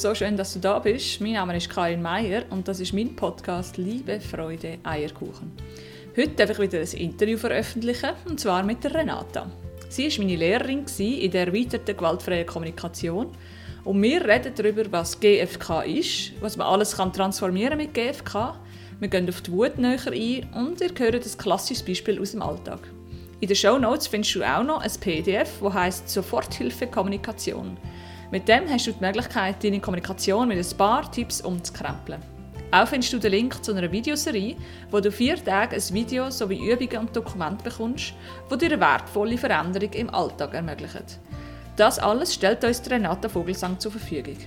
so schön, dass du da bist. Mein Name ist Karin Meier und das ist mein Podcast Liebe, Freude, Eierkuchen. Heute darf ich wieder ein Interview veröffentlichen, und zwar mit der Renata. Sie war meine Lehrerin in der erweiterten gewaltfreien Kommunikation und wir reden darüber, was GFK ist, was man alles kann transformieren mit GFK. Wir gehen auf die Wut näher ein und ihr hört ein klassisches Beispiel aus dem Alltag. In den Show Notes findest du auch noch ein PDF, das heißt Soforthilfe Kommunikation. Mit dem hast du die Möglichkeit, deine Kommunikation mit ein paar Tipps umzukrempeln. Auch findest du den Link zu einer Videoserie, wo du vier Tage ein Video sowie Übungen und Dokumente bekommst, die dir eine wertvolle Veränderung im Alltag ermöglichen. Das alles stellt uns Renata Vogelsang zur Verfügung.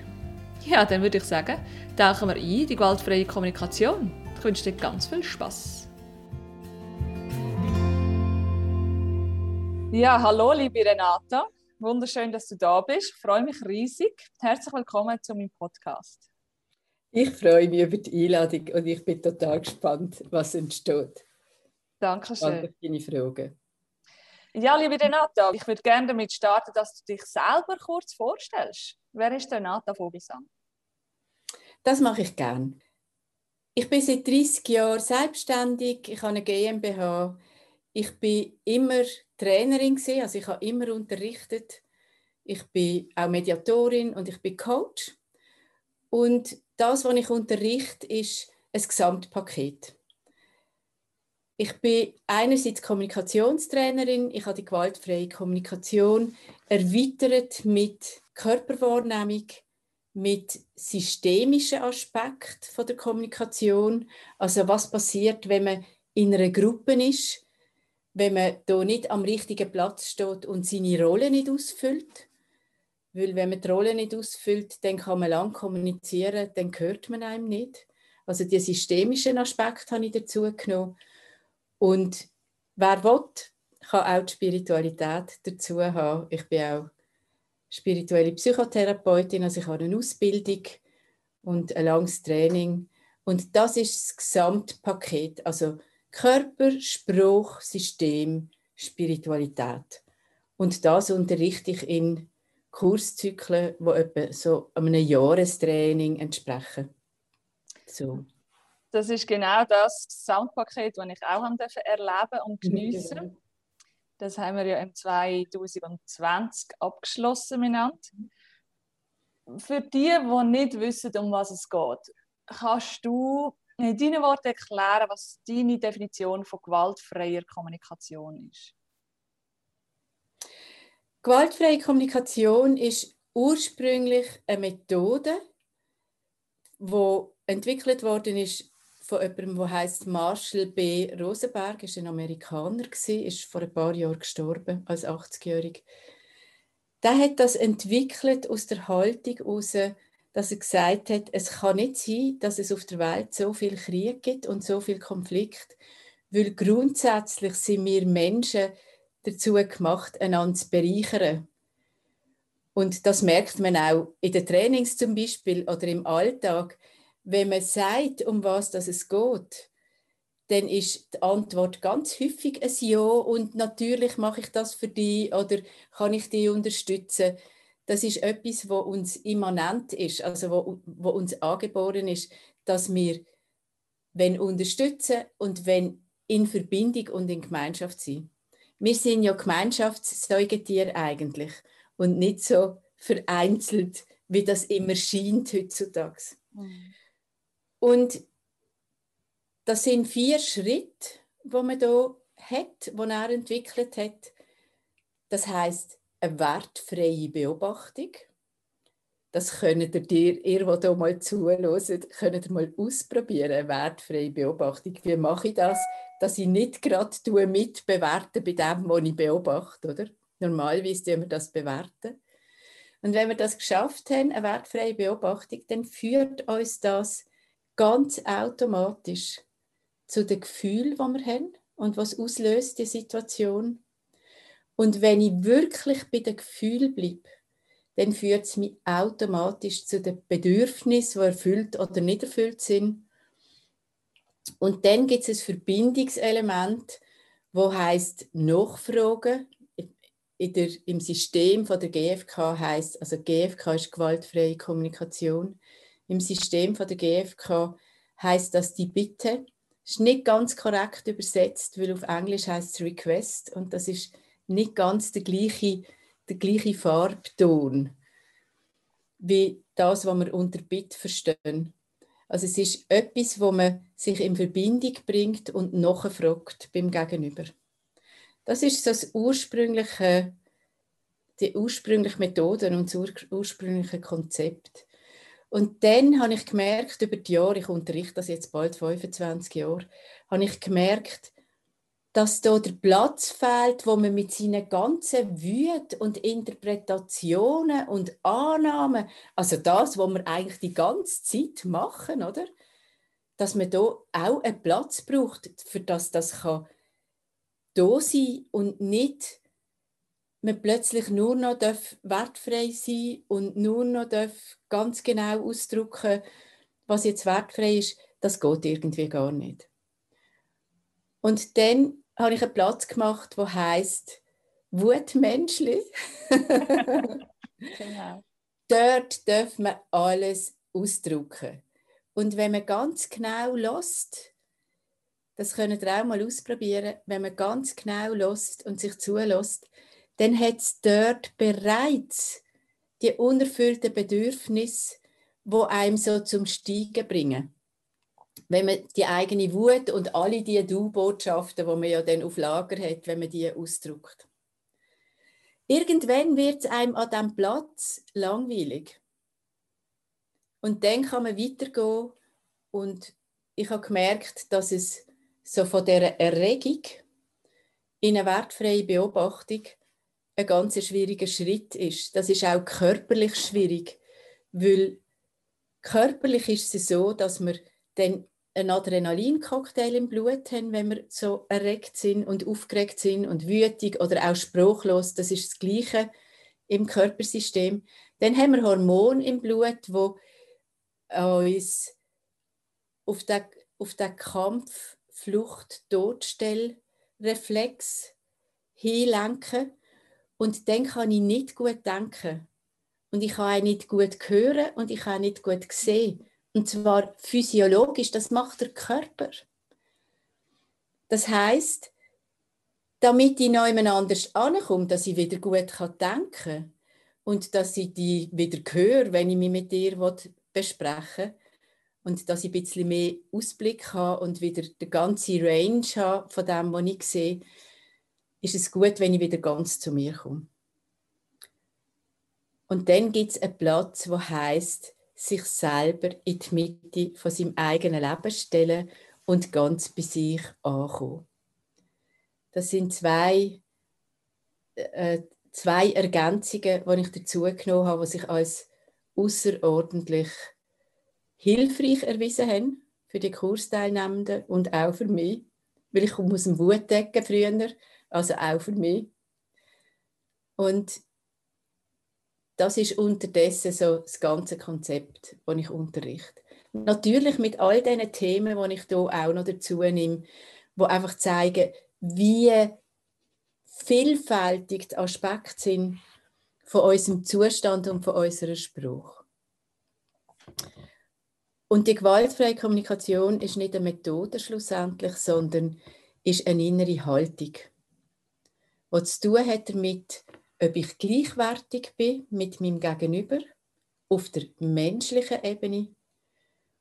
Ja, dann würde ich sagen, tauchen wir ein in die gewaltfreie Kommunikation. Ich wünsche dir ganz viel Spaß. Ja, hallo liebe Renata. Wunderschön, dass du da bist. Ich freue mich riesig. Herzlich willkommen zu meinem Podcast. Ich freue mich über die Einladung und ich bin total gespannt, was entsteht. Dankeschön. Danke für deine Fragen. Ja, liebe Renata, ich würde gerne damit starten, dass du dich selber kurz vorstellst. Wer ist Renata Vogelsang? Das mache ich gerne. Ich bin seit 30 Jahren selbstständig. Ich habe eine GmbH. Ich bin immer Trainerin gewesen, also ich habe immer unterrichtet. Ich bin auch Mediatorin und ich bin Coach. Und das, was ich unterrichte, ist ein Gesamtpaket. Ich bin einerseits Kommunikationstrainerin, ich habe die gewaltfreie Kommunikation erweitert mit Körperwahrnehmung, mit systemischen Aspekten der Kommunikation. Also was passiert, wenn man in einer Gruppe ist, wenn man da nicht am richtigen Platz steht und seine Rolle nicht ausfüllt. Weil wenn man die Rolle nicht ausfüllt, dann kann man lang kommunizieren, dann hört man einem nicht. Also die systemischen Aspekte habe ich dazu genommen. Und wer will, kann auch die Spiritualität dazu haben. Ich bin auch spirituelle Psychotherapeutin, also ich habe eine Ausbildung und ein langes Training. Und das ist das Gesamtpaket. Also Körper, Spruch, System, Spiritualität. Und das unterrichte ich in Kurszyklen, die etwa so einem Jahrestraining entsprechen. So. Das ist genau das Soundpaket, das ich auch erleben und geniessen durfte. Das haben wir ja im 2020 abgeschlossen miteinander. Für die, die nicht wissen, um was es geht, kannst du in deinen Worten erklären, was deine Definition von gewaltfreier Kommunikation ist? Gewaltfreie Kommunikation ist ursprünglich eine Methode, die entwickelt worden ist von jemandem, der heißt Marshall B. Rosenberg, ist ein Amerikaner ist vor ein paar Jahren gestorben als 80-jährig. Der hat das entwickelt aus der Haltung heraus, dass er gesagt hat, es kann nicht sein, dass es auf der Welt so viel Krieg gibt und so viel Konflikt, weil grundsätzlich sind wir Menschen dazu gemacht, einander zu bereichern. Und das merkt man auch in den Trainings zum Beispiel oder im Alltag. Wenn man sagt, um was es geht, dann ist die Antwort ganz häufig ein Ja und natürlich mache ich das für dich oder kann ich dich unterstützen das ist etwas, wo uns immanent ist, also wo, wo uns angeboren ist, dass wir, wenn unterstützen und wenn in Verbindung und in Gemeinschaft sind. Wir sind ja Gemeinschaftssäugetiere eigentlich und nicht so vereinzelt, wie das immer scheint heutzutage. Mhm. Und das sind vier Schritte, wo man da hat, wo er entwickelt hat. Das heißt eine wertfreie Beobachtung. Das könnt ihr, dir, ihr, die hier mal zuhört, könnt ihr mal ausprobieren, eine wertfreie Beobachtung. Wie mache ich das, dass ich nicht gerade mitbewerte bei dem, was ich beobachte, oder? Normalerweise tun wir das bewerten. Und wenn wir das geschafft haben, eine wertfreie Beobachtung, dann führt uns das ganz automatisch zu den Gefühlen, die wir haben und was auslöst die Situation. Und wenn ich wirklich bei den Gefühlen bleibe, dann führt es mich automatisch zu den Bedürfnissen, die erfüllt oder nicht erfüllt sind. Und dann gibt es ein Verbindungselement, wo heißt Nachfragen. der, im System von der GfK heißt, also GfK ist gewaltfreie Kommunikation. Im System von der GfK heißt das die Bitte. Ist nicht ganz korrekt übersetzt, weil auf Englisch heißt es Request und das ist nicht ganz der gleiche, der gleiche Farbton wie das, was wir unter Bitte verstehen. Also es ist etwas, wo man sich in Verbindung bringt und nachfragt beim Gegenüber. Das ist das ursprüngliche, die ursprüngliche Methode und das ursprüngliche Konzept. Und dann habe ich gemerkt, über die Jahre, ich unterrichte das jetzt bald 25 Jahre, habe ich gemerkt, dass da der Platz fehlt, wo man mit seinen ganzen Wüten und Interpretationen und Annahmen, also das, was wir eigentlich die ganze Zeit machen, oder? Dass man da auch einen Platz braucht, für das das kann da sein und nicht man plötzlich nur noch darf wertfrei sein und nur noch darf ganz genau ausdrücken, was jetzt wertfrei ist, das geht irgendwie gar nicht. Und dann habe ich einen Platz gemacht, wo heißt Wutmenschli. genau. Dort darf man alles ausdrücken. Und wenn man ganz genau lässt, das können ihr auch mal ausprobieren, wenn man ganz genau lässt und sich zulässt, dann hat es dort bereits die unerfüllten Bedürfnisse, wo einem so zum Steigen bringen wenn man die eigene Wut und alle die Du-Botschaften, die man ja dann auf Lager hat, wenn man die ausdrückt. Irgendwann wird es einem an diesem Platz langweilig. Und dann kann man weitergehen und ich habe gemerkt, dass es so von dieser Erregung in eine wertfreie Beobachtung ein ganz schwieriger Schritt ist. Das ist auch körperlich schwierig, weil körperlich ist es so, dass man dann einen Adrenalincocktail im Blut haben, wenn wir so erregt sind und aufgeregt sind und wütig oder auch spruchlos. Das ist das Gleiche im Körpersystem. Dann haben wir Hormone im Blut, wo uns auf den, auf den Kampf, Flucht, Todstellreflex hinlenken. Und dann kann ich nicht gut denken. Und ich kann auch nicht gut hören und ich kann auch nicht gut sehen. Und zwar physiologisch, das macht der Körper. Das heißt, damit ich jemand anders ankomme, dass ich wieder gut denken kann und dass ich die wieder höre, wenn ich mich mit dir besprechen will und dass ich ein bisschen mehr Ausblick habe und wieder die ganze Range habe von dem, was ich sehe, ist es gut, wenn ich wieder ganz zu mir komme. Und dann gibt es einen Platz, wo heißt sich selber in die Mitte von seinem eigenen Leben stellen und ganz bei sich ankommen. Das sind zwei, äh, zwei Ergänzungen, die ich dazu genommen habe, die sich als außerordentlich hilfreich erwiesen haben für die Kursteilnehmenden und auch für mich, weil ich komme aus dem Wutdecken früher, also auch für mich. Und das ist unterdessen so das ganze Konzept, das ich unterrichte. Natürlich mit all diesen Themen, die ich hier auch noch dazu nehme, die einfach zeigen, wie vielfältig die Aspekte sind von unserem Zustand und von unserem Spruch. Und die gewaltfreie Kommunikation ist nicht eine Methode schlussendlich, sondern ist eine innere Haltung, die zu tun hat damit, ob ich gleichwertig bin mit meinem Gegenüber auf der menschlichen Ebene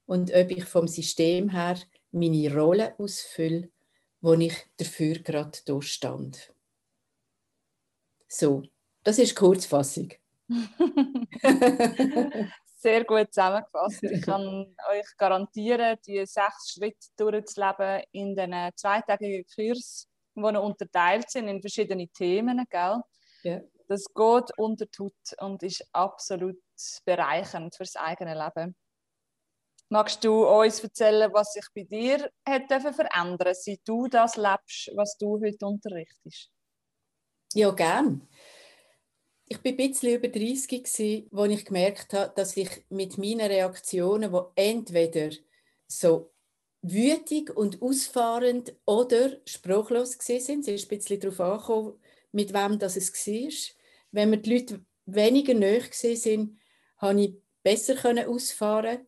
und ob ich vom System her meine Rolle ausfülle, wo ich dafür gerade hier stand. So, das ist Kurzfassung. Sehr gut zusammengefasst. Ich kann euch garantieren, die sechs Schritte durchzuleben in den zweitägigen Kurs, die unterteilt sind in verschiedene Themen. Gell? Ja. Das geht unter tut und ist absolut bereichernd für das eigene Leben. Magst du uns erzählen, was sich bei dir hat verändern seit du das lebst, was du heute unterrichtest? Ja, gern. Ich war ein bisschen über 30, als ich gemerkt habe, dass ich mit meinen Reaktionen, die entweder so wütig und ausfahrend oder spruchlos sind, es ist ein bisschen darauf angekommen, mit wem das es war. Wenn mir die Leute weniger nahe sind, habe ich besser ausfahren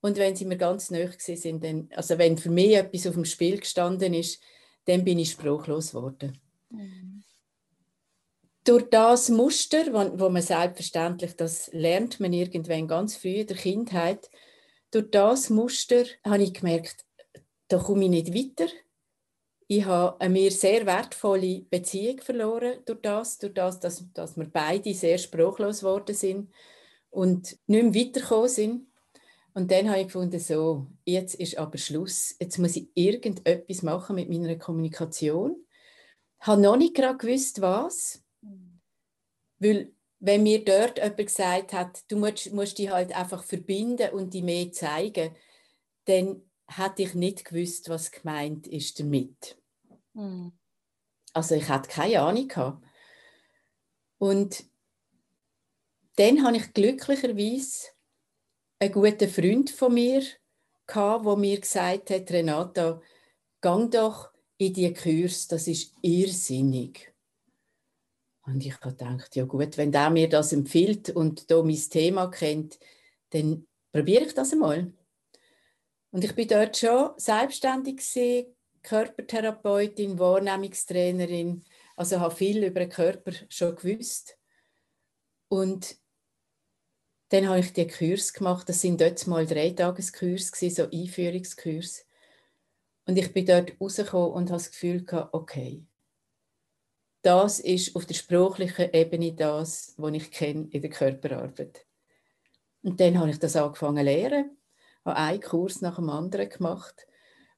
und wenn sie mir ganz nahe sind, dann, also wenn für mich etwas auf dem Spiel gestanden ist, dann bin ich sprachlos geworden. Mhm. Durch das Muster, wo, wo man selbstverständlich, das lernt man irgendwann ganz früh in der Kindheit, durch das Muster habe ich gemerkt, da komme ich nicht weiter. Ich habe eine mir sehr wertvolle Beziehung verloren durch das, durch das dass, dass wir beide sehr sprachlos geworden sind und nicht mehr weitergekommen sind. Und dann habe ich gefunden, so, jetzt ist aber Schluss. Jetzt muss ich irgendetwas machen mit meiner Kommunikation. Ich habe noch nicht gerade gewusst, was. Weil, wenn mir dort jemand gesagt hat, du musst, musst dich halt einfach verbinden und die mehr zeigen, dann hätte ich nicht gewusst, was gemeint ist damit. Mhm. Also ich hatte keine Ahnung. Gehabt. Und dann habe ich glücklicherweise einen guten Freund von mir, gehabt, der mir gesagt hat, Renata, gang doch in die Kurs, das ist irrsinnig. Und ich habe gedacht, ja gut, wenn der mir das empfiehlt und da mein Thema kennt, dann probiere ich das einmal. Und ich bin dort schon selbstständig gewesen, Körpertherapeutin, Wahrnehmungstrainerin, also habe viel über den Körper schon gewusst. Und dann habe ich die Kurs gemacht. Das sind dort mal drei Tageskurs, so Einführungskurs. Und ich bin dort rausgekommen und habe das Gefühl gehabt, okay, das ist auf der sprachlichen Ebene das, was ich kenne in der Körperarbeit. Und dann habe ich das angefangen zu lernen, habe einen Kurs nach dem anderen gemacht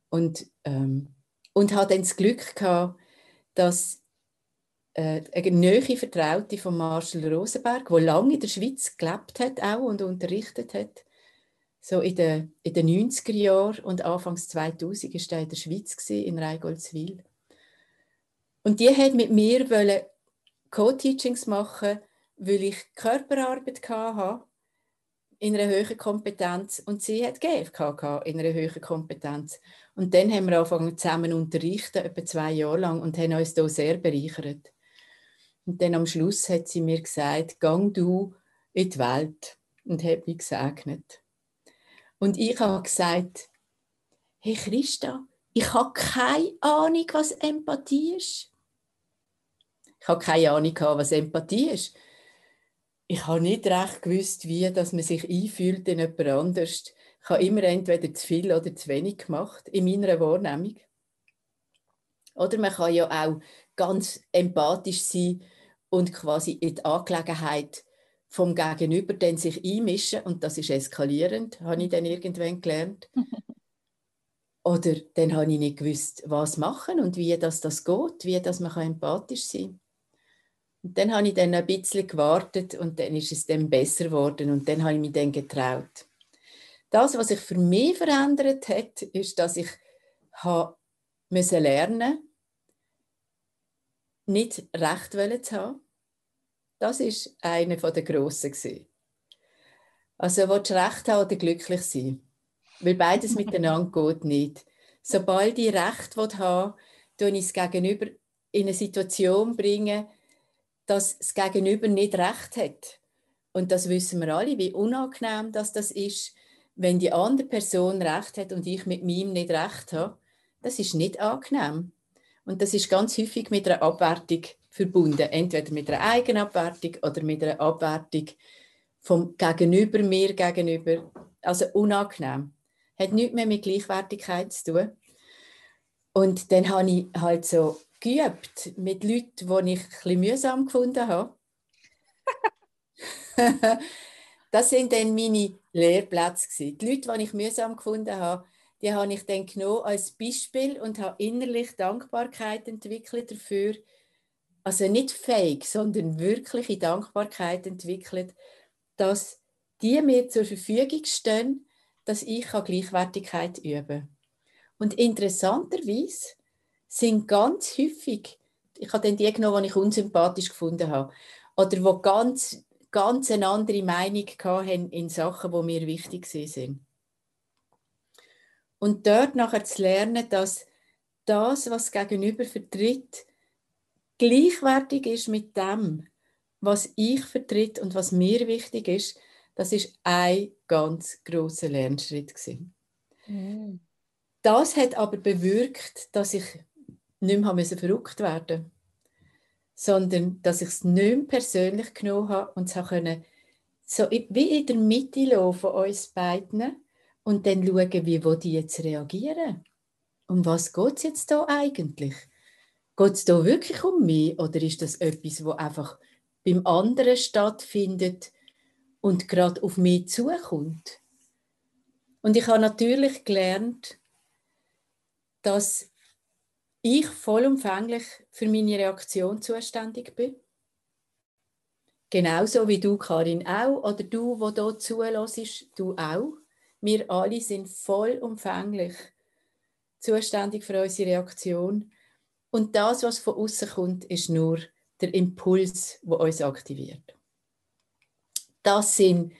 und, ähm, und habe dann das Glück gehabt, dass äh, eine neue Vertraute von Marshall Rosenberg, die lange in der Schweiz gelebt hat auch und unterrichtet hat. So in den, in den 90er Jahren und Anfangs 2000 war er in der Schweiz, gewesen, in Reigoldswil. Und die hat mit mir Co-Teachings machen, weil ich Körperarbeit hatte in einer höheren Kompetenz und sie hat GFK in einer höheren Kompetenz. Und dann haben wir angefangen zusammen unterrichten, etwa zwei Jahre lang, und haben uns hier sehr bereichert. Und dann am Schluss hat sie mir gesagt, gang du in die Welt und hat mich gesegnet. Und ich habe gesagt, hey Christa, ich habe keine Ahnung, was Empathie ist. Ich habe keine Ahnung, was Empathie ist. Ich habe nicht recht gewusst, wie dass man sich einfühlt in jemand anders. Ich habe immer entweder zu viel oder zu wenig gemacht in meiner Wahrnehmung. Oder man kann ja auch ganz empathisch sein und quasi in die Angelegenheit vom Gegenüber dann sich einmischen und das ist eskalierend, habe ich dann irgendwann gelernt. Oder dann habe ich nicht gewusst, was machen und wie das, das geht, wie das man empathisch sein kann. Und dann habe ich dann ein bisschen gewartet und dann ist es dann besser geworden und dann habe ich mich dann getraut. Das, was sich für mich verändert hat, ist, dass ich habe müssen lernen nicht recht zu haben. Das ist eine der grossen. Also willst du recht haben oder glücklich sein? Weil beides miteinander geht nicht. Sobald ich Recht haben will, ich es Gegenüber in eine Situation bringen, dass das Gegenüber nicht Recht hat. Und das wissen wir alle, wie unangenehm das, das ist, wenn die andere Person Recht hat und ich mit meinem nicht Recht habe. Das ist nicht angenehm. Und das ist ganz häufig mit einer Abwertung verbunden. Entweder mit einer eigenen Abwertung oder mit einer Abwertung vom Gegenüber, mir gegenüber. Also unangenehm. Hat nichts mehr mit Gleichwertigkeit zu tun. Und dann habe ich halt so geübt mit Leuten, die ich ein mühsam gefunden habe. das sind dann meine Lehrplätze. Die Leute, die ich mühsam gefunden habe, die habe ich dann genommen als Beispiel und habe innerlich Dankbarkeit entwickelt dafür. Also nicht fake, sondern wirkliche Dankbarkeit entwickelt, dass die mir zur Verfügung stehen, dass ich Gleichwertigkeit üben kann. Und interessanterweise sind ganz häufig, ich habe dann die genommen, die ich unsympathisch gefunden habe, oder die ganz, ganz eine andere Meinung hatten in Sachen, die mir wichtig sind. Und dort nachher zu lernen, dass das, was gegenüber vertritt, gleichwertig ist mit dem, was ich vertritt und was mir wichtig ist, das ist ein ganz großer Lernschritt gewesen. Mm. Das hat aber bewirkt, dass ich nicht mehr verrückt werden musste, sondern dass ich es nicht mehr persönlich genommen habe und es können so wie in der Mitte von uns beiden und dann schauen, wie die jetzt reagieren. Um was geht es jetzt da eigentlich? Geht es da wirklich um mich oder ist das etwas, wo einfach beim anderen stattfindet und gerade auf mich zukommt? Und ich habe natürlich gelernt, dass ich vollumfänglich für meine Reaktion zuständig bin. Genauso wie du, Karin, auch. Oder du, wo hier zulässt, du auch. Wir alle sind vollumfänglich zuständig für unsere Reaktion. Und das, was von außen kommt, ist nur der Impuls, der uns aktiviert. Das sind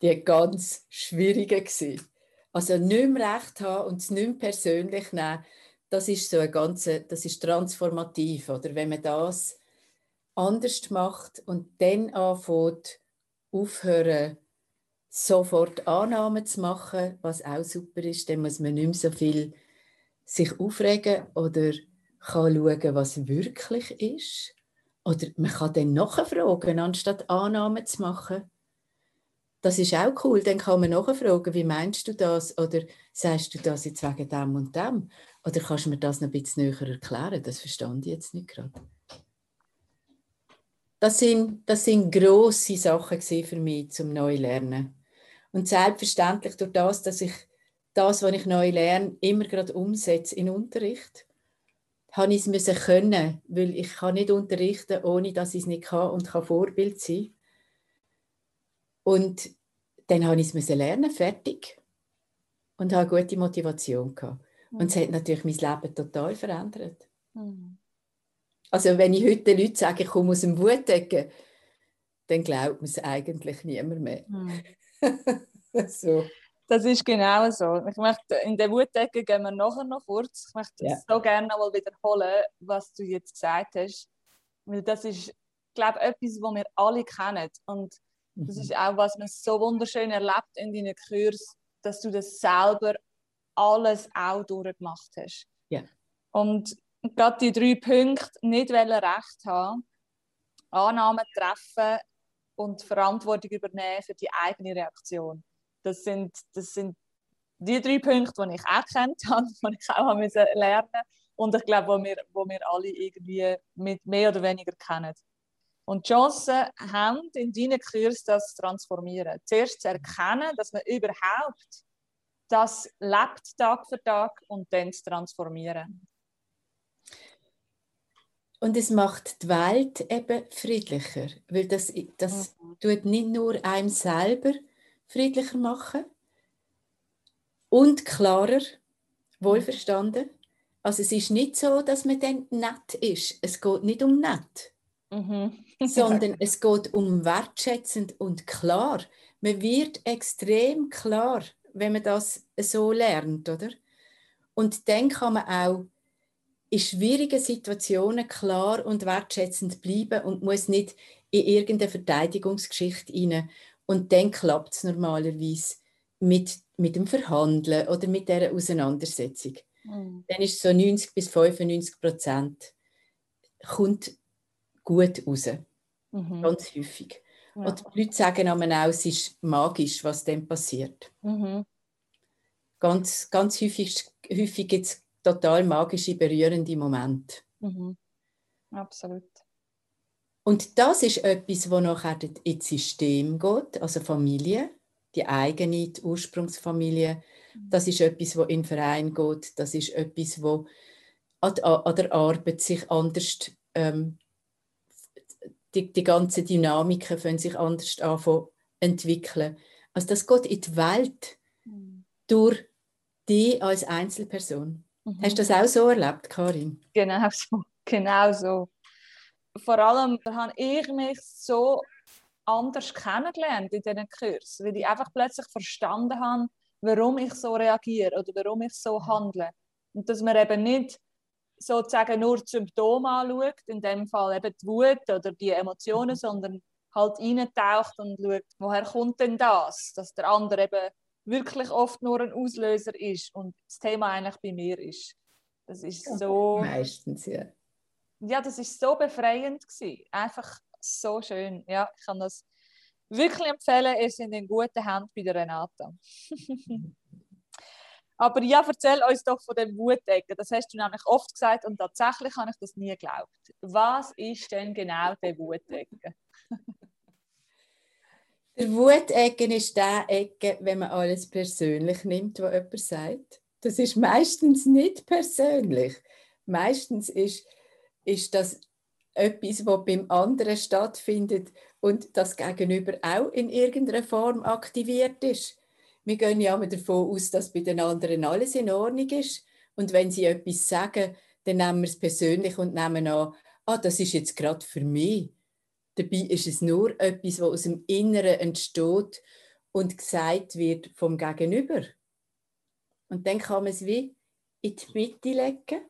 die ganz schwierigen. Also nicht mehr recht haben und es nicht mehr persönlich nehmen, das ist so ein ganze, das ist transformativ, oder wenn man das anders macht und dann anfängt, aufhören, sofort Annahmen zu machen, was auch super ist, dann muss man nicht mehr so viel sich aufregen oder kann schauen, was wirklich ist. Oder man kann dann nachfragen, anstatt Annahmen zu machen. Das ist auch cool. Dann kann man nachfragen, wie meinst du das? Oder sagst du das jetzt wegen dem und dem? Oder kannst du mir das noch ein bisschen näher erklären? Das verstand ich jetzt nicht gerade. Das sind, das sind grosse Sachen für mich zum Neulernen. Und selbstverständlich durch das, dass ich das, was ich neu lerne, immer gerade umsetze in Unterricht, habe ich es können, weil ich kann nicht unterrichten, ohne dass ich es nicht kann und kann Vorbild sein. Und dann habe ich es lernen, fertig. Und habe gute Motivation gehabt. Und es hat natürlich mein Leben total verändert. Mhm. Also wenn ich heute den Leuten sage, ich komme aus dem Wutdecken, dann glaubt man es eigentlich niemand mehr. Mhm. so. Das ist genau so. Ich möchte, in der Wutdecke gehen wir nachher noch kurz. Ich möchte ja. so gerne noch mal wiederholen, was du jetzt gesagt hast. Weil das ist, glaube ich, etwas, was wir alle kennen. Und das mhm. ist auch, was man so wunderschön erlebt in deinen Kursen, dass du das selber alles auch durchgemacht hast. Ja. Und gerade die drei Punkte, nicht Recht haben, Annahmen treffen und Verantwortung übernehmen für die eigene Reaktion. Das sind, das sind die drei Punkte, die ich auch kennt habe, die ich auch müssen lernen und ich glaube, wo wir, wo wir alle irgendwie mit mehr oder weniger kennen. Und die Chancen haben in deinen Kurs das zu transformieren. Zuerst zu erkennen, dass man überhaupt das lebt Tag für Tag und dann zu transformieren. Und es macht die Welt eben friedlicher, weil das, das mhm. tut nicht nur einem selber friedlicher machen und klarer, wohlverstanden. Also es ist nicht so, dass man dann nett ist. Es geht nicht um nett, mhm. sondern es geht um wertschätzend und klar. Man wird extrem klar, wenn man das so lernt, oder? Und dann kann man auch in schwierigen Situationen klar und wertschätzend bleiben und muss nicht in irgendeine Verteidigungsgeschichte rein. Und dann klappt es normalerweise mit, mit dem Verhandeln oder mit dieser Auseinandersetzung. Mhm. Dann ist so 90 bis 95 Prozent kommt gut raus. Mhm. Ganz häufig. Ja. Und die Leute sagen auch, es ist magisch, was dann passiert. Mhm. Ganz, ganz häufig, häufig gibt es total magische, berührende Momente. Mhm. Absolut. Und das ist etwas, wo nachher ins System geht, also Familie, die eigene, die Ursprungsfamilie. Mhm. Das ist etwas, wo in den Verein geht. Das ist etwas, wo an, der Arbeit sich anders ähm, die, die ganzen Dynamiken können sich anders anfangen entwickeln. Also das geht in die Welt mhm. durch die als Einzelperson. Mhm. Hast du das auch so erlebt, Karin? Genau so. Genau so. Vor allem habe ich mich so anders kennengelernt in diesen Kursen, weil ich einfach plötzlich verstanden habe, warum ich so reagiere oder warum ich so handle. Und dass man eben nicht sozusagen nur die Symptome anschaut, in dem Fall eben die Wut oder die Emotionen, sondern halt eintaucht und schaut, woher kommt denn das, dass der andere eben wirklich oft nur ein Auslöser ist und das Thema eigentlich bei mir ist. Das ist so... Meistens, ja. Ja, das ist so befreiend gewesen. Einfach so schön. Ja, ich kann das wirklich empfehlen. Ihr seid in guten Händen bei der Renata. Aber ja, erzähl uns doch von dem Wutecken. Das hast du nämlich oft gesagt und tatsächlich habe ich das nie geglaubt. Was ist denn genau der Wutecken? der Wutecken ist der Ecke, wenn man alles persönlich nimmt, was jemand sagt. Das ist meistens nicht persönlich. Meistens ist, ist das etwas, was beim anderen stattfindet und das Gegenüber auch in irgendeiner Form aktiviert ist wir gehen ja immer davon aus, dass bei den anderen alles in Ordnung ist. Und wenn sie etwas sagen, dann nehmen wir es persönlich und nehmen an, ah, das ist jetzt gerade für mich. Dabei ist es nur etwas, was aus dem Inneren entsteht und gesagt wird vom Gegenüber. Und dann kann man es wie in die Mitte legen.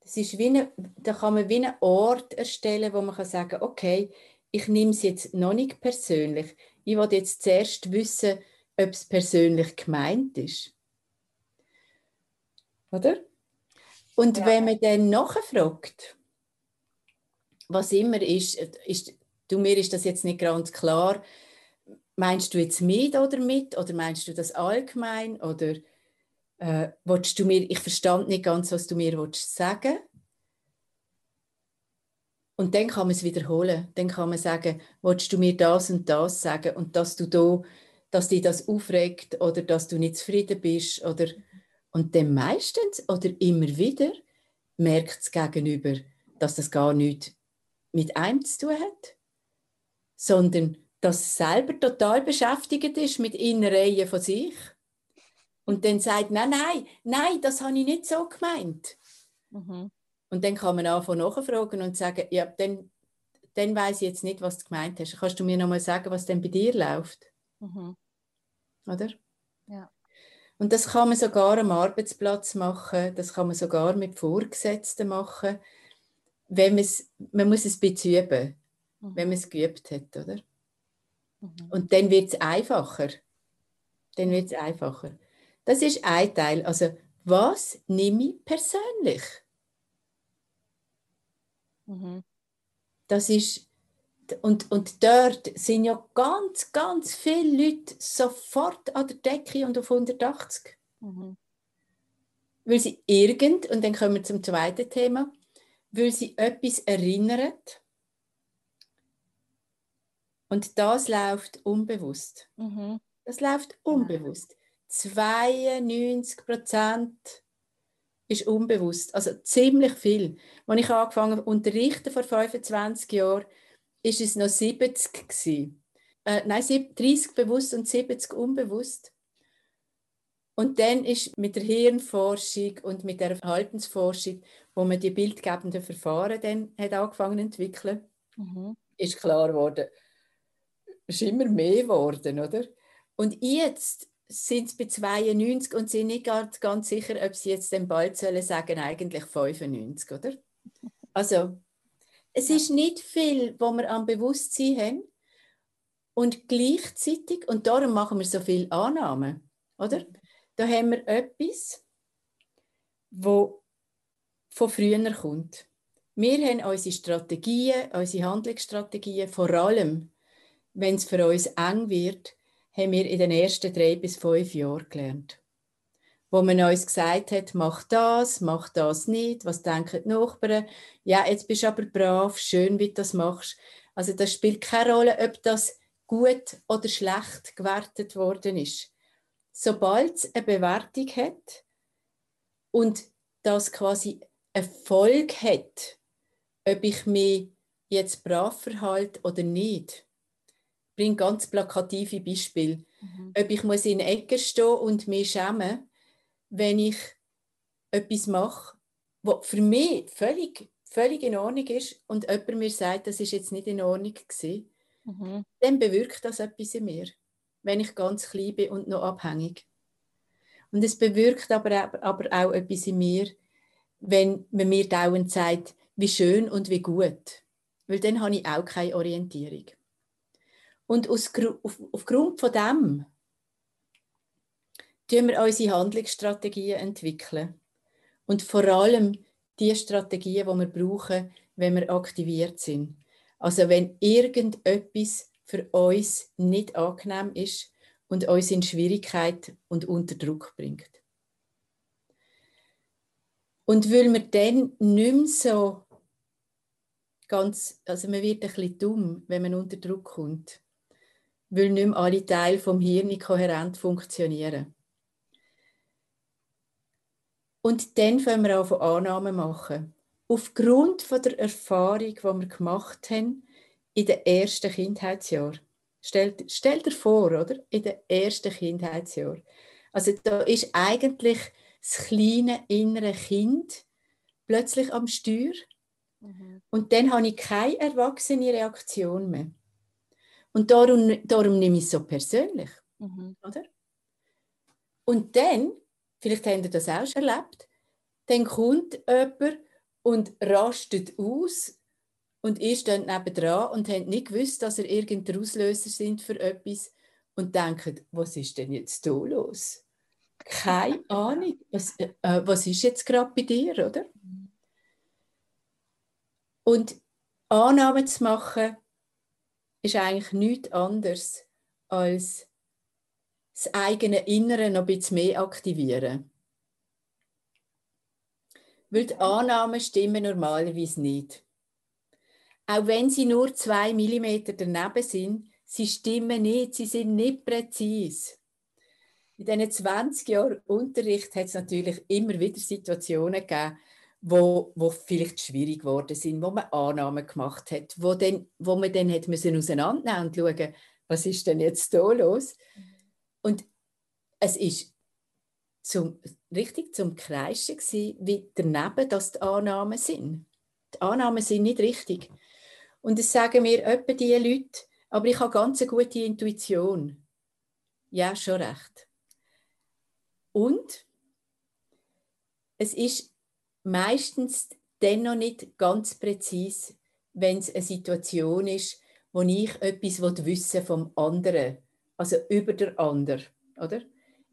Das ist wie eine, da kann man wie einen Ort erstellen, wo man kann sagen okay, ich nehme es jetzt noch nicht persönlich ich will jetzt zuerst wissen, ob es persönlich gemeint ist. Oder? Und ja. wenn man dann nachfragt, was immer ist, ist, du mir ist das jetzt nicht ganz klar, meinst du jetzt mit oder mit oder meinst du das allgemein oder äh, du mir, ich verstand nicht ganz, was du mir willst sagen und dann kann man es wiederholen. Dann kann man sagen, willst du mir das und das sagen und dass du da, dass dich das aufregt oder dass du nicht zufrieden bist oder und dann meistens oder immer wieder merkt das Gegenüber, dass das gar nichts mit einem zu tun hat, sondern dass es selber total beschäftigt ist mit Innereien von sich und dann sagt, nein, nein, nein, das habe ich nicht so gemeint. Mhm. Und dann kann man anfangen nachfragen und sagen, ja, dann, dann weiß ich jetzt nicht, was du gemeint hast. Kannst du mir noch mal sagen, was denn bei dir läuft? Mhm. Oder? Ja. Und das kann man sogar am Arbeitsplatz machen, das kann man sogar mit Vorgesetzten machen, wenn man muss es ein bisschen üben, mhm. wenn man es geübt hat, oder? Mhm. Und dann wird es einfacher. Dann wird es einfacher. Das ist ein Teil. Also, was nehme ich persönlich? Mhm. Das ist, und, und dort sind ja ganz, ganz viele Leute sofort an der Decke und auf 180. Mhm. Weil sie irgend, und dann kommen wir zum zweiten Thema, weil sie etwas erinnern. Und das läuft unbewusst. Mhm. Das läuft unbewusst. 92 Prozent ist unbewusst. Also ziemlich viel. Als ich angefangen habe unterrichten vor 25 Jahren, ist es noch 70 gewesen. Äh, nein, 30 bewusst und 70 unbewusst. Und dann ist mit der Hirnforschung und mit der Verhaltensforschung, wo man die bildgebenden Verfahren dann hat angefangen zu entwickeln, mhm. ist klar geworden, es ist immer mehr geworden, oder? Und jetzt sind sie bei 92 und sind nicht ganz, ganz sicher, ob sie jetzt den bald sollen sagen, eigentlich 95, oder? Also, es ist nicht viel, wo wir am Bewusstsein haben und gleichzeitig, und darum machen wir so viele Annahmen, oder? Da haben wir etwas, wo von früher kommt. Wir haben unsere Strategien, unsere Handlungsstrategien, vor allem, wenn es für uns eng wird, haben wir in den ersten drei bis fünf Jahren gelernt. Wo man uns gesagt hat, mach das, mach das nicht, was denken die Nachbarn? Ja, jetzt bist du aber brav, schön, wie du das machst. Also das spielt keine Rolle, ob das gut oder schlecht gewertet worden ist. Sobald es eine Bewertung hat und das quasi Erfolg hat, ob ich mich jetzt brav verhalte oder nicht, bringe ganz plakative Beispiele. Mhm. Ob ich muss in der Ecke stehen und mich schämen, wenn ich etwas mache, was für mich völlig, völlig in Ordnung ist und jemand mir sagt, das ist jetzt nicht in Ordnung gewesen, mhm. dann bewirkt das etwas in mir, wenn ich ganz klein bin und noch abhängig. Und es bewirkt aber, aber auch etwas in mir, wenn man mir dauernd sagt, wie schön und wie gut. Weil dann habe ich auch keine Orientierung. Und aus, auf, aufgrund von dem entwickeln wir unsere Handlungsstrategien entwickeln. Und vor allem die Strategien, die wir brauchen, wenn wir aktiviert sind. Also wenn irgendetwas für uns nicht angenehm ist und uns in Schwierigkeit und unter Druck bringt. Und weil wir dann nicht mehr so ganz, also man wird ein bisschen dumm, wenn man unter Druck kommt, weil nicht mehr alle Teile vom Hirn kohärent funktionieren. Und dann fangen wir an von Annahmen machen. Aufgrund von der Erfahrung, die wir gemacht haben in den ersten Kindheitsjahren. Stell, stell dir vor, oder? In den ersten Kindheitsjahren. Also da ist eigentlich das kleine innere Kind plötzlich am Steuer mhm. und dann habe ich keine erwachsene Reaktion mehr. Und darum, darum nehme ich es so persönlich. Mhm. Oder? Und dann, vielleicht habt ihr das auch schon erlebt, dann kommt jemand und rastet aus und ihr steht nebendran und habt nicht gewusst, dass ihr irgendein Auslöser sind für etwas und denkt, was ist denn jetzt da los? Keine Ahnung. Was, äh, was ist jetzt gerade bei dir, oder? Und Annahmen zu machen, ist eigentlich nichts anderes als das eigene Innere noch ein bisschen mehr aktivieren. Weil die Annahmen stimmen normalerweise nicht. Auch wenn sie nur zwei Millimeter daneben sind, sie stimmen nicht, sie sind nicht präzise. In diesen 20 Jahren Unterricht hat es natürlich immer wieder Situationen gegeben, wo, wo vielleicht schwierig geworden sind, wo man Annahmen gemacht hat, wo, dann, wo man dann hat müssen auseinandernehmen und schauen, was ist denn jetzt da los? Und es ist zum, richtig zum Kreischen gewesen, wie daneben dass die Annahmen sind. Die Annahmen sind nicht richtig. Und das sagen mir etwa die Leute, aber ich habe ganz eine gute Intuition. Ja, schon recht. Und es ist meistens dennoch nicht ganz präzise, wenn es eine Situation ist, wo ich etwas wissen vom anderen, also über der anderen, oder?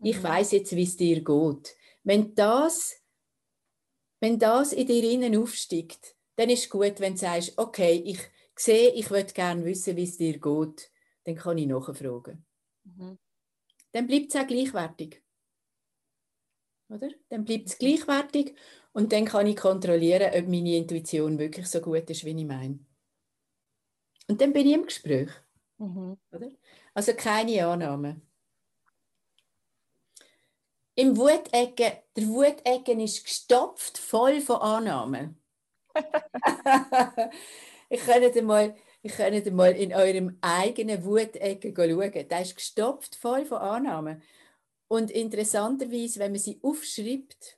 Ich mhm. weiß jetzt, wie es dir geht. Wenn das, wenn das in dir innen aufsteigt, dann ist es gut, wenn du sagst, okay, ich sehe, ich würde gerne wissen, wie es dir geht. Dann kann ich nachfragen. Mhm. Dann bleibt es auch gleichwertig. Oder? Dann bleibt es gleichwertig und dann kann ich kontrollieren, ob meine Intuition wirklich so gut ist, wie ich meine. Und dann bin ich im Gespräch. Mhm. Also keine Annahme. Im Wutecken, der Wutecken ist gestopft voll von Annahmen. ich könnte mal, ich könnte mal in eurem eigenen Wutecken schauen. Der ist gestopft voll von Annahmen. Und interessanterweise, wenn man sie aufschreibt,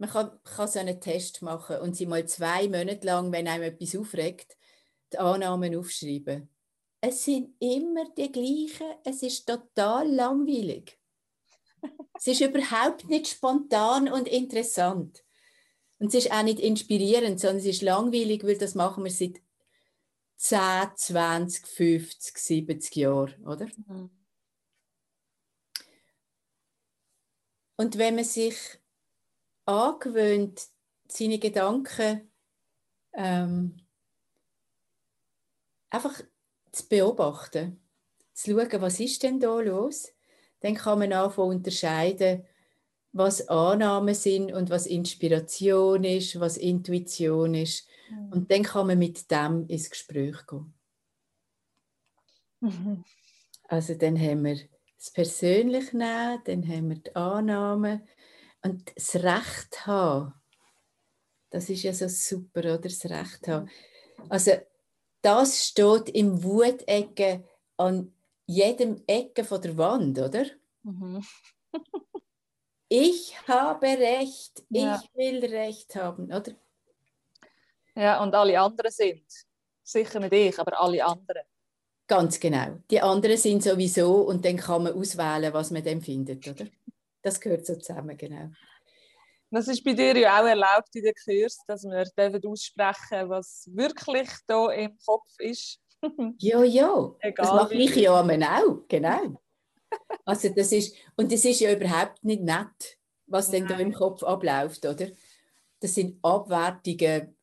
man kann, kann so einen Test machen und sie mal zwei Monate lang, wenn einem etwas aufregt, die Annahmen aufschreiben. Es sind immer die gleichen, es ist total langweilig. es ist überhaupt nicht spontan und interessant. Und es ist auch nicht inspirierend, sondern es ist langweilig, weil das machen wir seit 10, 20, 50, 70 Jahren, oder? Mhm. Und wenn man sich angewöhnt, seine Gedanken ähm, einfach zu beobachten, zu schauen, was ist denn da los, dann kann man anfangen unterscheiden, was Annahmen sind und was Inspiration ist, was Intuition ist. Mhm. Und dann kann man mit dem ins Gespräch gehen. Mhm. Also dann haben wir das persönlich nehmen, dann haben wir die Annahme und das Recht haben. Das ist ja so super, oder? Das Recht haben. Also das steht im Wutecke an jedem Ecke von der Wand, oder? Mhm. ich habe Recht, ja. ich will Recht haben, oder? Ja, und alle anderen sind. Sicher nicht ich, aber alle anderen. Ganz genau. Die anderen sind sowieso und dann kann man auswählen, was man dann findet, oder? Das gehört so zusammen, genau. Das ist bei dir ja auch erlaubt in den Kurs, dass wir aussprechen was wirklich da im Kopf ist. ja, ja. Egal, das mache ich ja auch, genau. Also das ist, und das ist ja überhaupt nicht nett, was denn da im Kopf abläuft, oder? Das sind Abwertungen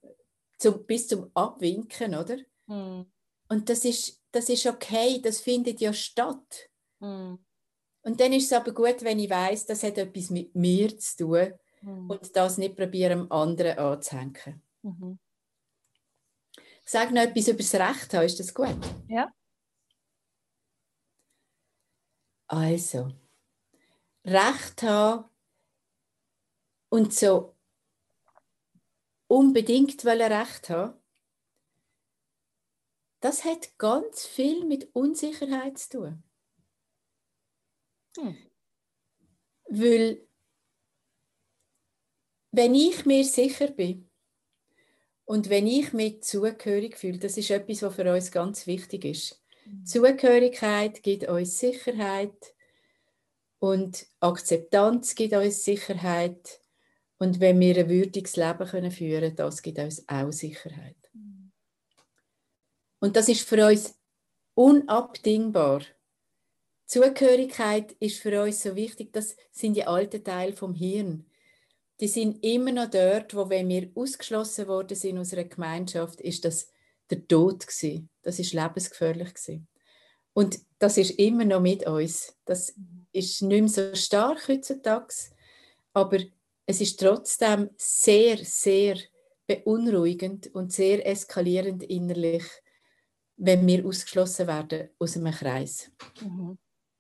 zum, bis zum Abwinken, oder? Mhm. Und das ist, das ist okay, das findet ja statt. Mhm. Und dann ist es aber gut, wenn ich weiß, das hat etwas mit mir zu tun mhm. und das nicht probieren, anderen anzuhängen. Mhm. Sag noch etwas über das Recht haben, ist das gut? Ja. Also, Recht haben und so unbedingt Recht haben, das hat ganz viel mit Unsicherheit zu tun. Hm. Weil, wenn ich mir sicher bin und wenn ich mich zugehörig fühle, das ist etwas, was für uns ganz wichtig ist. Mhm. Zugehörigkeit gibt uns Sicherheit und Akzeptanz gibt uns Sicherheit. Und wenn wir ein würdiges Leben können führen können, das gibt uns auch Sicherheit. Mhm. Und das ist für uns unabdingbar. Zugehörigkeit ist für uns so wichtig, das sind die alten Teile vom Hirn. Die sind immer noch dort, wo wenn wir ausgeschlossen worden sind aus einer Gemeinschaft, ist das der Tod gewesen. Das ist lebensgefährlich gewesen. Und das ist immer noch mit uns. Das ist nicht mehr so stark heutzutage, aber es ist trotzdem sehr, sehr beunruhigend und sehr eskalierend innerlich, wenn wir ausgeschlossen werden aus einem Kreis. Mhm.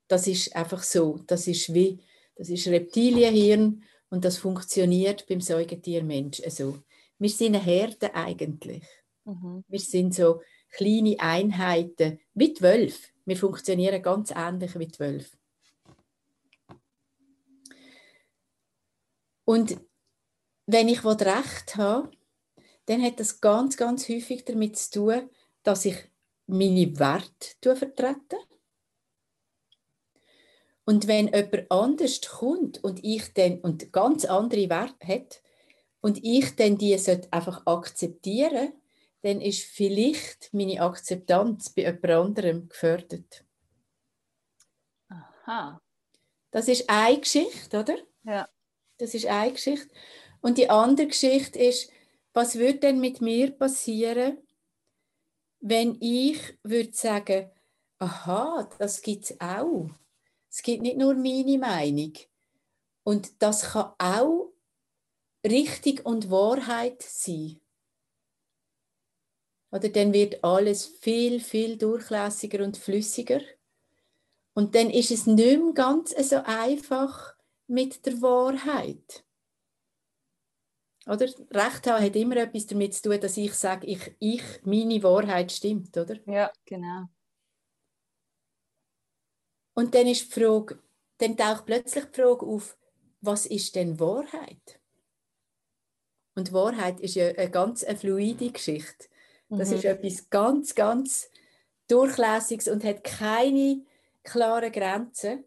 Das ist einfach so. Das ist wie, das ist Reptilienhirn und das funktioniert beim Säugetier Mensch. Also, wir sind eine Herde eigentlich. Mhm. Wir sind so kleine Einheiten, wie Wölfe. Wir funktionieren ganz ähnlich wie Wölfe. Und wenn ich Recht habe, dann hat das ganz, ganz häufig damit zu tun, dass ich meine Werte vertrete. Und wenn jemand anders kommt und ich dann und ganz andere Werte hat und ich dann die einfach akzeptieren dann ist vielleicht meine Akzeptanz bei jemand anderem gefördert. Aha. Das ist eine Geschichte, oder? Ja. Das ist eine Geschichte. Und die andere Geschichte ist, was würde denn mit mir passieren, wenn ich würde sagen, aha, das gibt es auch. Es gibt nicht nur meine Meinung. Und das kann auch richtig und Wahrheit sein. Oder dann wird alles viel, viel durchlässiger und flüssiger. Und dann ist es nicht mehr ganz so einfach mit der Wahrheit. Oder? Recht haben hat immer etwas damit zu tun, dass ich sage, ich, ich, meine Wahrheit stimmt, oder? Ja, genau. Und dann ist die Frage, dann taucht plötzlich die Frage auf, was ist denn Wahrheit? Und Wahrheit ist ja eine ganz eine fluide Geschichte. Das mhm. ist etwas ganz, ganz Durchlässiges und hat keine klaren Grenzen.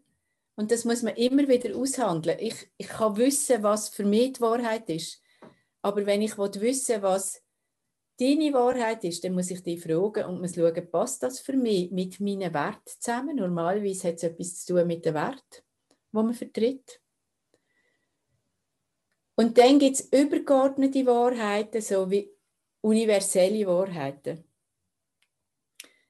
Und das muss man immer wieder aushandeln. Ich, ich kann wissen, was für mich die Wahrheit ist. Aber wenn ich wissen was deine Wahrheit ist, dann muss ich dich fragen und muss schauen, passt das für mich mit meinen Werten zusammen? Normalerweise hat es etwas zu tun mit den Werten, die man vertritt. Und dann gibt es übergeordnete Wahrheiten, so wie universelle Wahrheiten.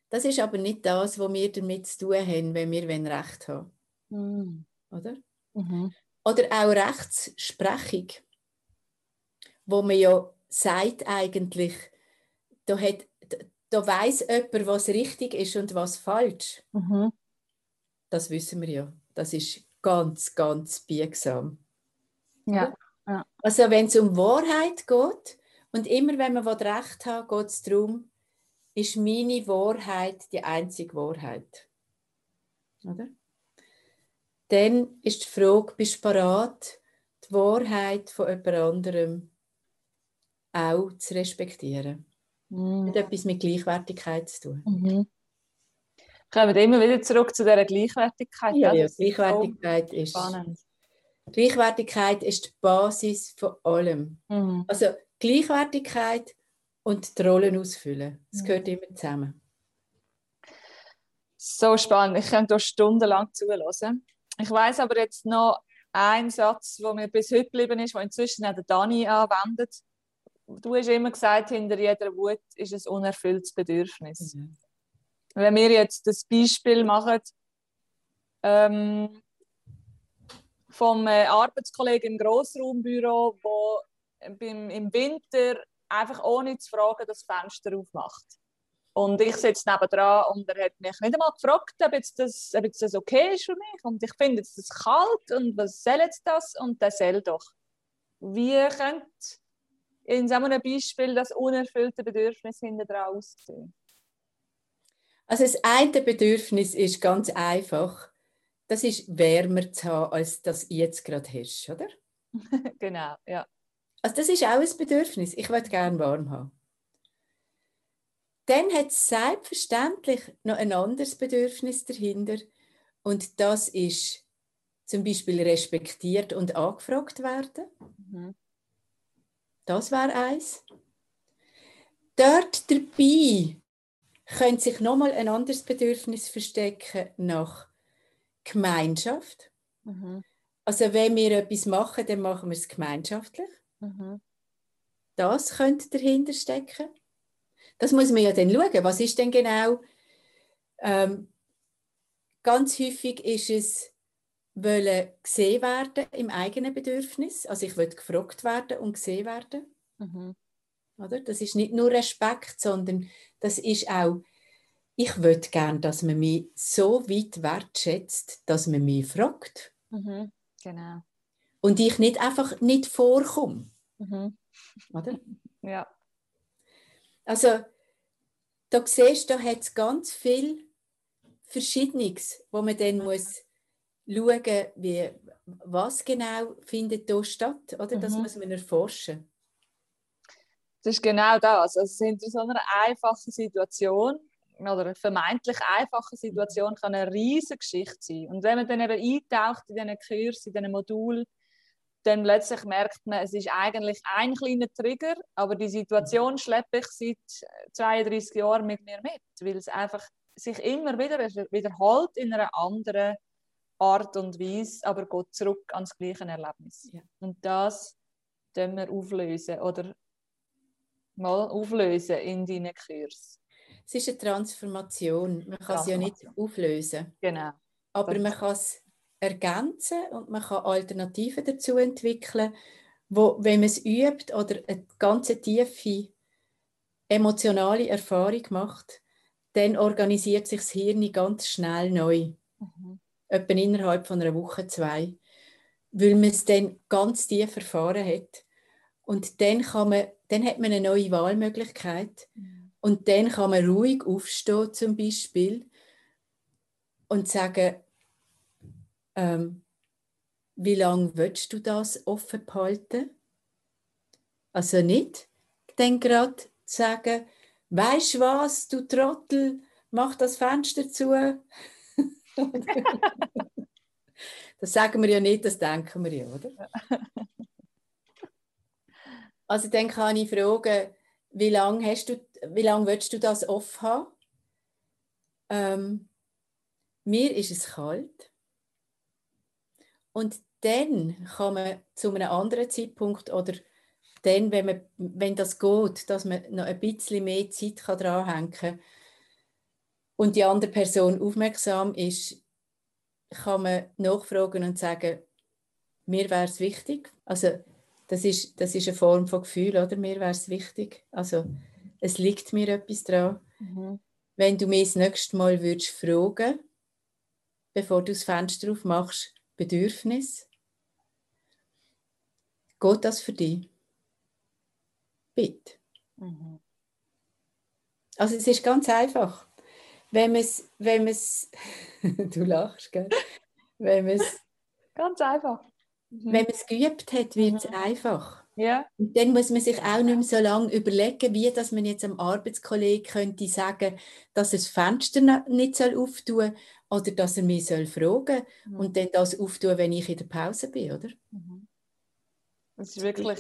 Das ist aber nicht das, was wir damit zu tun haben, wenn wir Recht haben mm. Oder? Mhm. Oder auch Rechtssprechung, wo man ja sagt eigentlich, da, hat, da weiß jemand, was richtig ist und was falsch. Mhm. Das wissen wir ja. Das ist ganz, ganz biegsam. Ja. ja. Also wenn es um Wahrheit geht, und immer wenn man Recht hat, geht es darum, ist meine Wahrheit die einzige Wahrheit. Oder? Dann ist die Frage, bist du bereit, die Wahrheit von jemand anderem auch zu respektieren? Mm. Hat etwas mit Gleichwertigkeit zu tun. Mhm. Kommen wir immer wieder zurück zu dieser Gleichwertigkeit. Ja, ja Gleichwertigkeit so ist, spannend. Gleichwertigkeit ist die Basis von allem. Mhm. Also Gleichwertigkeit und die Rollen ausfüllen. Das mhm. gehört immer zusammen. So spannend. Ich könnte hier stundenlang zuhören. Ich weiß aber jetzt noch einen Satz, der mir bis heute geblieben ist, den inzwischen auch der Dani anwendet. Du hast immer gesagt, hinter jeder Wut ist ein unerfülltes Bedürfnis. Mhm. Wenn wir jetzt das Beispiel machen, ähm, vom äh, Arbeitskollegen im Grossraumbüro, der im Winter einfach ohne zu fragen das Fenster aufmacht. Und ich sitze nebendran und er hat mich nicht einmal gefragt, ob jetzt das, ob jetzt das okay ist für mich. Und ich finde jetzt das kalt und was soll jetzt das? Und der soll doch. Wie könnte in so einem Beispiel das unerfüllte Bedürfnis hinter dran aussehen? Also das eine Bedürfnis ist ganz einfach. Das ist wärmer zu haben, als das jetzt gerade hast, oder? genau, ja. Also das ist auch ein Bedürfnis. Ich würde gerne warm haben. Dann hat es selbstverständlich noch ein anderes Bedürfnis dahinter. Und das ist zum Beispiel respektiert und angefragt werden. Mhm. Das wäre eins. Dort dabei könnte sich nochmal ein anderes Bedürfnis verstecken nach Gemeinschaft. Mhm. Also wenn wir etwas machen, dann machen wir es gemeinschaftlich. Mhm. Das könnte dahinter stecken. Das muss man ja dann schauen. Was ist denn genau? Ähm, ganz häufig ist es wollen gesehen werden im eigenen Bedürfnis. Also ich will gefragt werden und gesehen werden. Mhm. Oder? Das ist nicht nur Respekt, sondern das ist auch, ich würde gerne, dass man mich so weit wertschätzt, dass man mich fragt. Mhm. Genau. Und ich nicht einfach nicht vorkomme. Mhm. Oder? Ja. Also, da siehst du, da hat es ganz viel Verschiedenes, wo man dann muss schauen wie was genau findet da statt, oder? Das mhm. muss man erforschen. Das ist genau das. Also in so einer einfachen Situation oder einer vermeintlich einfachen Situation kann eine riesige Geschichte sein. Und wenn man dann eben eintaucht in diesen Kurs, in diesen Modul, dann plötzlich merkt man, es ist eigentlich ein kleiner Trigger, aber die Situation schleppe ich seit 32 Jahren mit mir mit, weil es einfach sich immer wieder wiederholt in einer anderen Art und Weise, aber geht zurück ans gleiche Erlebnis. Ja. Und das können wir auflösen oder mal auflösen in deinen Kurs. Es ist eine Transformation. Man kann es ja nicht auflösen. Genau. Aber man kann es ergänzen und man kann Alternativen dazu entwickeln, wo, wenn man es übt oder eine ganz tiefe emotionale Erfahrung macht, dann organisiert sich das Hirn ganz schnell neu. Mhm. Etwa innerhalb von einer Woche, zwei. Weil man es dann ganz tief erfahren hat. Und dann, kann man, dann hat man eine neue Wahlmöglichkeit. Mhm. Und dann kann man ruhig aufstehen, zum Beispiel, und sagen, ähm, wie lange willst du das offen behalten? Also nicht dann gerade sagen, weißt du was, du Trottel, mach das Fenster zu. das sagen wir ja nicht, das denken wir ja, oder? Also dann kann ich fragen, wie lange hast du, wie lange willst du das offen haben? Ähm, mir ist es kalt. Und dann kann man zu einem anderen Zeitpunkt oder dann, wenn, man, wenn das geht, dass man noch ein bisschen mehr Zeit dranhängen kann und die andere Person aufmerksam ist, kann man nachfragen und sagen, mir wäre es wichtig. Also das ist, das ist eine Form von Gefühl, oder? Mir wäre es wichtig. Also es liegt mir etwas dran. Mhm. Wenn du mich das nächste Mal würdest fragen, bevor du das Fenster aufmachst, Bedürfnis. Geht das für dich? Bitte. Mhm. Also es ist ganz einfach. Wenn man es, wenn du lachst, gell? Wenn man es, ganz einfach. Mhm. Wenn man es geübt hat, wird es mhm. einfach. Ja. Und dann muss man sich auch nicht mehr so lange überlegen, wie dass man jetzt einem Arbeitskollegen könnte sagen, dass er das Fenster nicht soll auftun soll oder dass er mich soll fragen Mhm. und dann das auftun, wenn ich in der Pause bin, oder? Mhm. Es ist wirklich,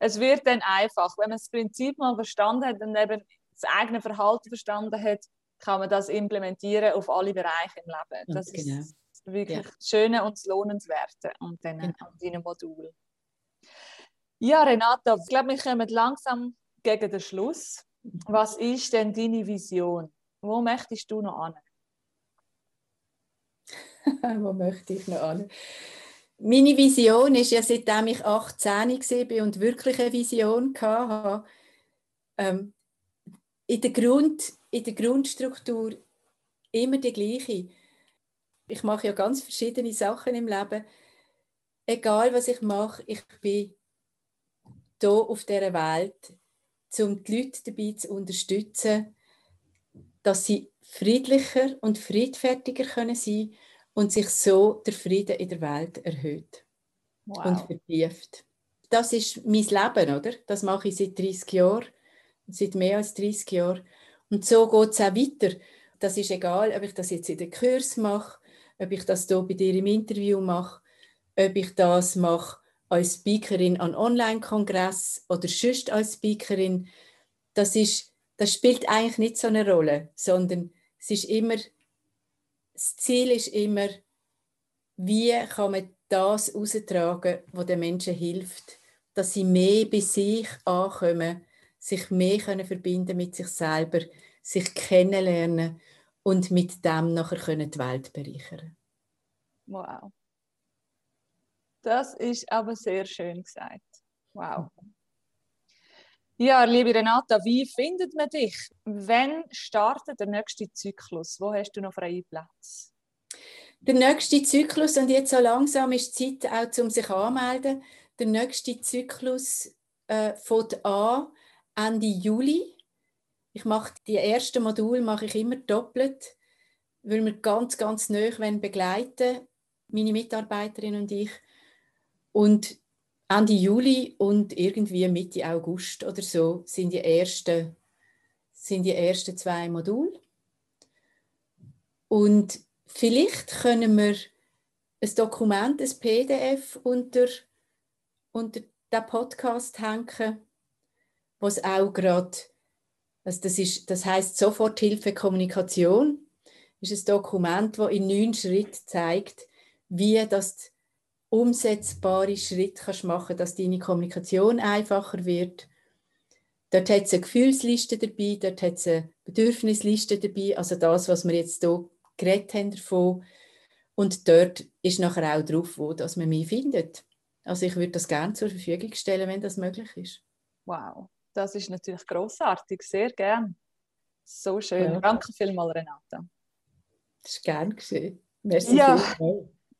es wird dann einfach, wenn man das Prinzip mal verstanden hat und eben das eigene Verhalten verstanden hat, kann man das implementieren auf alle Bereiche im Leben. Das genau. ist wirklich Ja. Schöne und das Lohnenswerte an diesen, Genau. an Modulen. Ja, Renata, ich glaube, wir kommen langsam gegen den Schluss. Mhm. Was ist denn deine Vision? Wo möchtest du noch an? Wo möchte ich noch an? Meine Vision ist ja, seitdem ich 18 war und wirklich eine Vision hatte, ähm, in, der Grund, in der Grundstruktur immer die gleiche. Ich mache ja ganz verschiedene Sachen im Leben. Egal, was ich mache, ich bin hier auf dieser Welt, um die Leute dabei zu unterstützen, dass sie friedlicher und friedfertiger können sein und sich so der Frieden in der Welt erhöht Wow. und vertieft. Das ist mein Leben, oder? Das mache ich seit 30 Jahren, seit mehr als 30 Jahren. Und so geht es auch weiter. Das ist egal, ob ich das jetzt in den Kurs mache, ob ich das hier bei dir im Interview mache, ob ich das mache als Speakerin an Online-Kongress oder sonst als Speakerin. Das, ist, das spielt eigentlich nicht so eine Rolle, sondern es ist immer, das Ziel ist immer, wie kann man das austragen, was den Menschen hilft, dass sie mehr bei sich ankommen, sich mehr können verbinden mit sich selber, sich kennenlernen und mit dem nachher können die Welt bereichern. Wow. Das ist aber sehr schön gesagt. Wow. Ja, liebe Renata, wie findet man dich? Wann startet der nächste Zyklus? Wo hast du noch freie Platz? Der nächste Zyklus, und jetzt so langsam ist die Zeit auch, um sich anzumelden, der nächste Zyklus äh, fängt an Ende Juli. Ich mache die ersten Module mache ich immer doppelt, weil wir ganz, ganz nah begleiten meine Mitarbeiterin und ich. Und Ende Juli und irgendwie Mitte August oder so sind die ersten, sind die ersten zwei Module. Und vielleicht können wir ein Dokument, ein PDF unter, unter den Podcast hängen, was auch gerade, also das, ist, das heißt Soforthilfe Kommunikation, ist ein Dokument, das in neun Schritten zeigt, wie das umsetzbare Schritte kannst machen, dass deine Kommunikation einfacher wird. Dort hat es eine Gefühlsliste dabei, dort hat es eine Bedürfnisliste dabei, also das, was wir jetzt hier geredet haben davon. Und dort ist nachher auch drauf, wo dass man mich findet. Also ich würde das gerne zur Verfügung stellen, wenn das möglich ist. Wow, das ist natürlich großartig, sehr gern. So schön. Ja. Danke vielmals, Renata. Das ist gern geschehen. Merci Ja.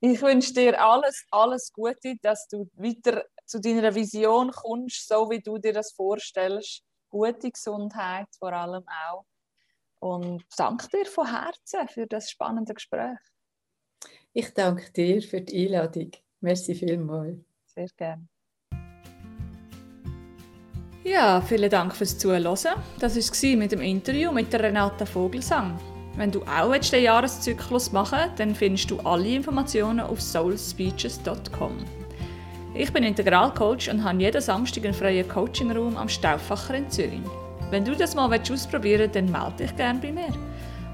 Ich wünsche dir alles, alles Gute, dass du weiter zu deiner Vision kommst, so wie du dir das vorstellst. Gute Gesundheit vor allem auch. Und danke dir von Herzen für das spannende Gespräch. Ich danke dir für die Einladung. Merci vielmals. Sehr gerne. Ja, vielen Dank fürs Zuhören. Das war mit dem Interview mit der Renata Vogelsang. Wenn du auch den Jahreszyklus machen willst, dann findest du alle Informationen auf soulspeeches.com. Ich bin Integralcoach und habe jeden Samstag einen freien Coachingraum am Stauffacher in Zürich. Wenn du das mal ausprobieren willst, dann melde dich gerne bei mir.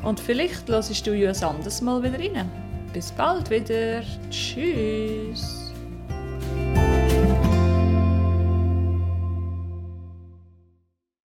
Und vielleicht hörst du ja ein anderes Mal wieder rein. Bis bald wieder. Tschüss.